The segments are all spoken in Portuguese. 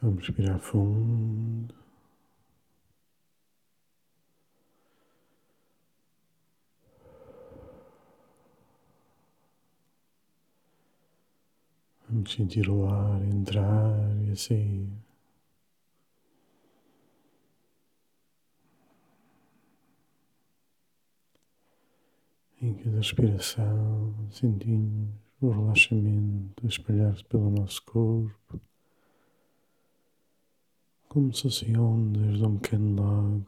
Vamos respirar fundo. Vamos sentir o ar entrar e sair. Em cada respiração sentimos o relaxamento a espalhar-se pelo nosso corpo, como se fossem ondas de um pequeno lago,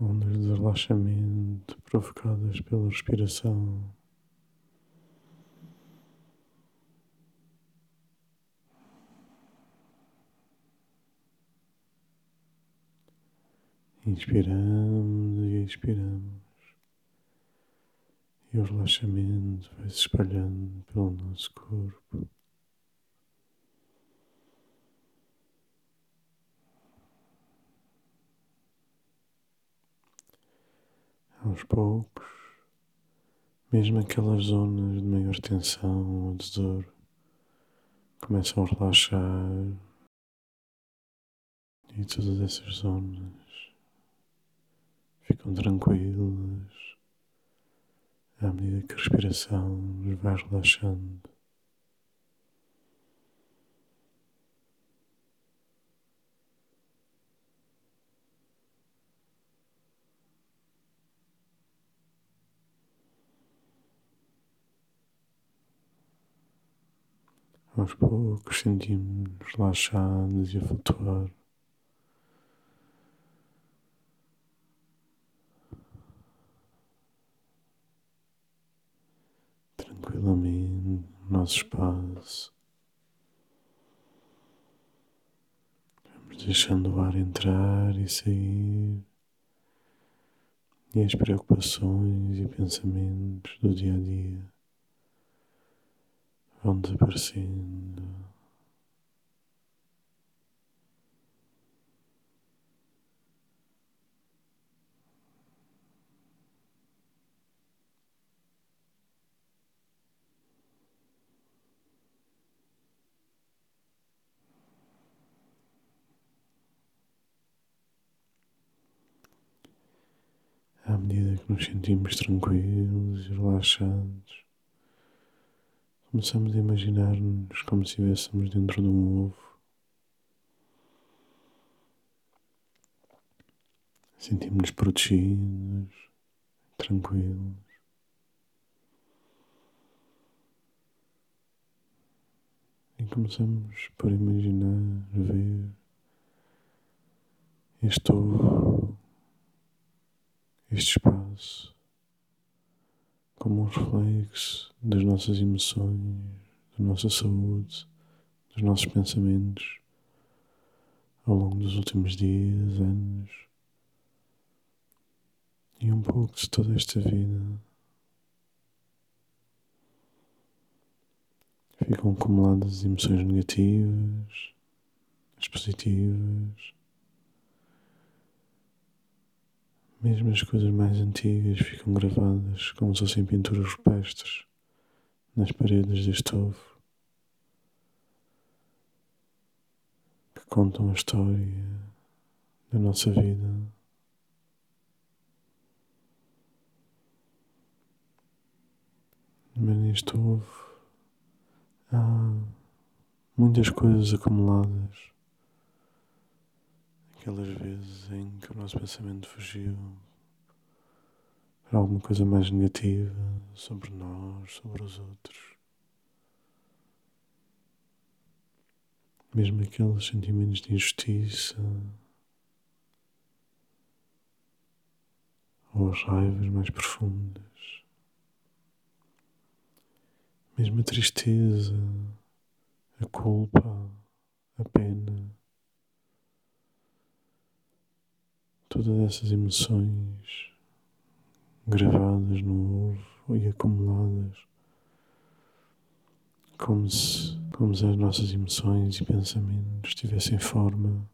ondas de relaxamento provocadas pela respiração. Inspiramos e expiramos. E o relaxamento vai se espalhando pelo nosso corpo. Aos poucos, mesmo aquelas zonas de maior tensão ou dor começam a relaxar e todas essas zonas ficam tranquilas à medida que a respiração nos vai relaxando. Aos poucos sentimos relaxados e a flutuar. tranquilamente no nosso espaço. Vamos deixando o ar entrar e sair. E as preocupações e pensamentos do dia a dia vão desaparecendo. à medida que nos sentimos tranquilos e relaxados, começamos a imaginar-nos como se estivéssemos dentro de um ovo. Sentimos-nos protegidos, tranquilos. E começamos por imaginar, ver este ovo este espaço como um reflexo das nossas emoções, da nossa saúde, dos nossos pensamentos ao longo dos últimos dias, anos e um pouco de toda esta vida. Ficam acumuladas emoções negativas, as positivas Mesmo as coisas mais antigas ficam gravadas como se fossem pinturas rupestres nas paredes deste ovo que contam a história da nossa vida. Mas neste ovo há muitas coisas acumuladas aquelas vezes em que o nosso pensamento fugiu para alguma coisa mais negativa sobre nós, sobre os outros. Mesmo aqueles sentimentos de injustiça ou as raivas mais profundas. Mesmo a tristeza, a culpa, a pena. Todas essas emoções gravadas no ovo e acumuladas, como se, como se as nossas emoções e pensamentos tivessem forma.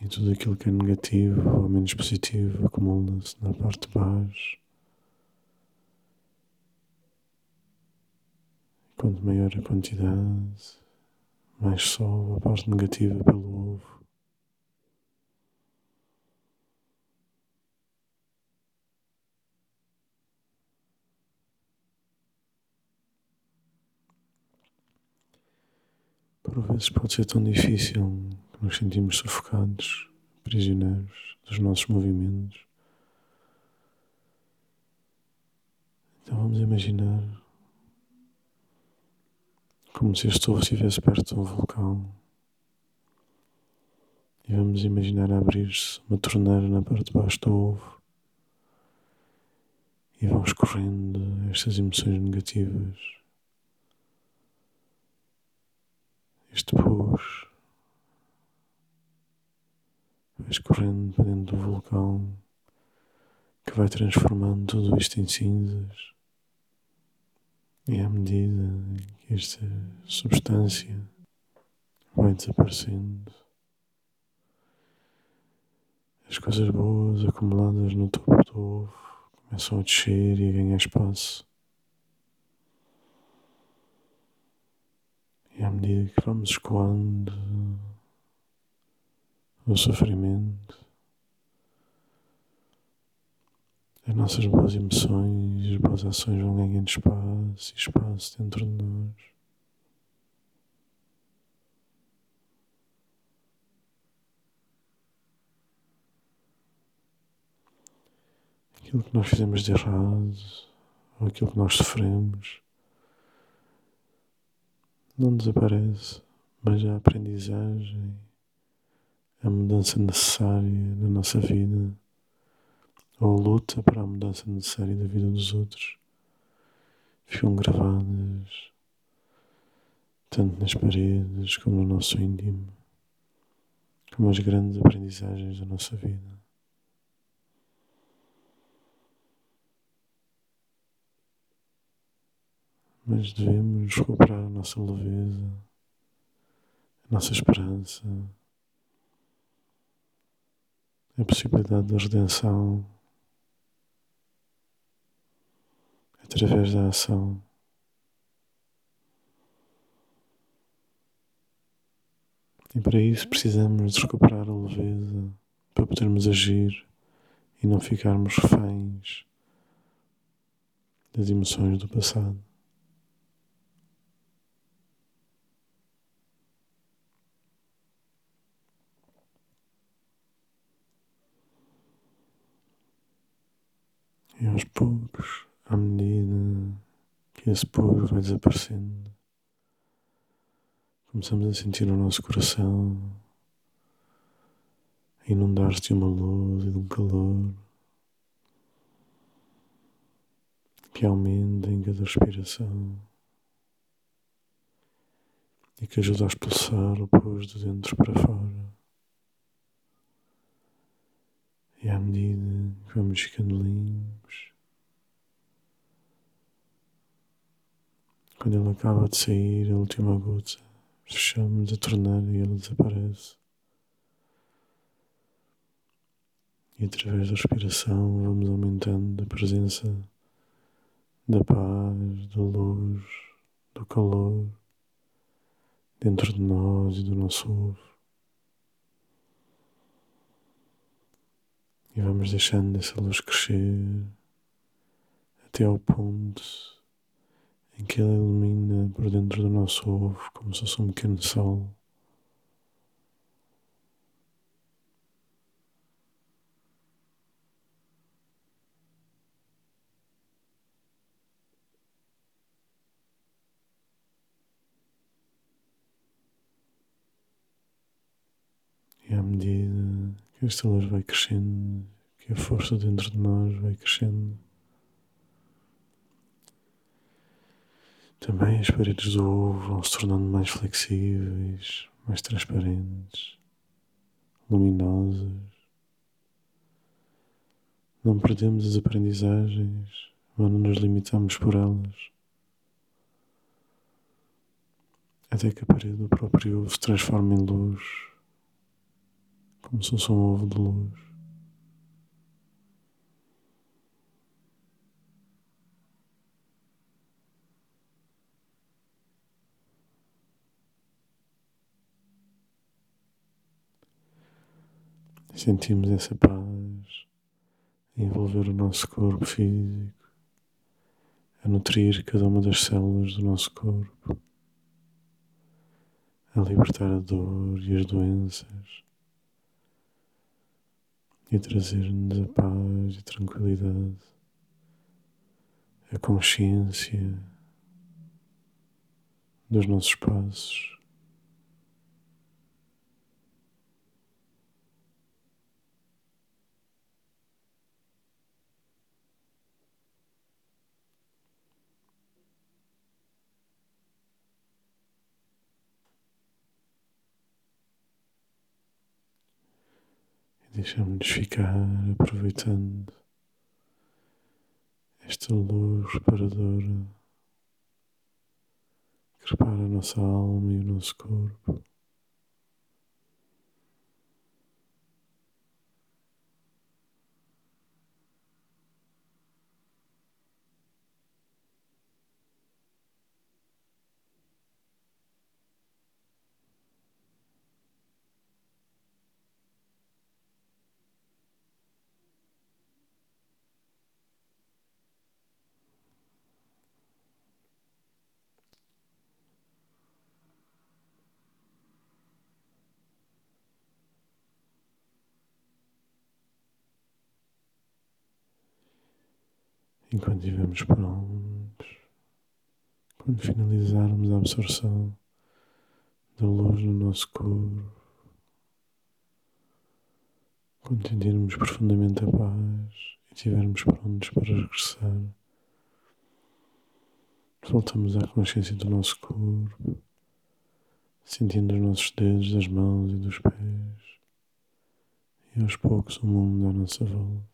E tudo aquilo que é negativo ou menos positivo acumula-se na parte de baixo. Quanto maior a quantidade, mais sobe a parte negativa pelo ovo. Por vezes pode ser tão difícil que nos sentimos sufocados, prisioneiros dos nossos movimentos. Então vamos imaginar como se este ovo estivesse perto de um vulcão. E vamos imaginar abrir-se uma torneira na parte de baixo do ovo e vão escorrendo estas emoções negativas este pus vai escorrendo para dentro do vulcão que vai transformando tudo isto em cinzas. E à medida que esta substância vai desaparecendo, as coisas boas acumuladas no topo do ovo começam a descer e a ganhar espaço. E à medida que vamos escoando o sofrimento, as nossas boas emoções, as boas ações vão ganhando espaço e espaço dentro de nós. Aquilo que nós fizemos de errado, ou aquilo que nós sofremos, não desaparece, mas a aprendizagem, a mudança necessária na nossa vida, ou a luta para a mudança necessária da vida dos outros, ficam gravadas tanto nas paredes como no nosso íntimo, como as grandes aprendizagens da nossa vida. mas devemos recuperar a nossa leveza, a nossa esperança, a possibilidade da redenção através da ação. E para isso precisamos de recuperar a leveza para podermos agir e não ficarmos reféns das emoções do passado. E aos poucos, à medida que esse puro vai desaparecendo, começamos a sentir o nosso coração a inundar-se de uma luz e de um calor que aumenta em cada respiração e que ajuda a expulsar o pus de dentro para fora. E à medida que vamos ficando limpos, quando ele acaba de sair, a última gota, fechamos a torneira e ele desaparece. E através da respiração vamos aumentando a presença da paz, da luz, do calor dentro de nós e do nosso ovo. E vamos deixando essa luz crescer até ao ponto em que ela ilumina por dentro do nosso ovo como se fosse um pequeno sol. E à medida que esta luz vai crescendo, que a força dentro de nós vai crescendo. Também as paredes do ovo vão se tornando mais flexíveis, mais transparentes, luminosas. Não perdemos as aprendizagens, mas não nos limitamos por elas. Até que a parede do próprio ovo se transforme em luz como se fosse um ovo de luz. Sentimos essa paz envolver o nosso corpo físico, a nutrir cada uma das células do nosso corpo, a libertar a dor e as doenças e a trazer-nos a paz e a tranquilidade, a consciência dos nossos passos. Deixamos-nos ficar aproveitando esta luz reparadora que repara a nossa alma e o nosso corpo. Enquanto estivermos prontos, quando finalizarmos a absorção da luz no nosso corpo, quando sentirmos profundamente a paz e estivermos prontos para regressar, voltamos à consciência do nosso corpo, sentindo os nossos dedos das mãos e dos pés e aos poucos o mundo à nossa volta.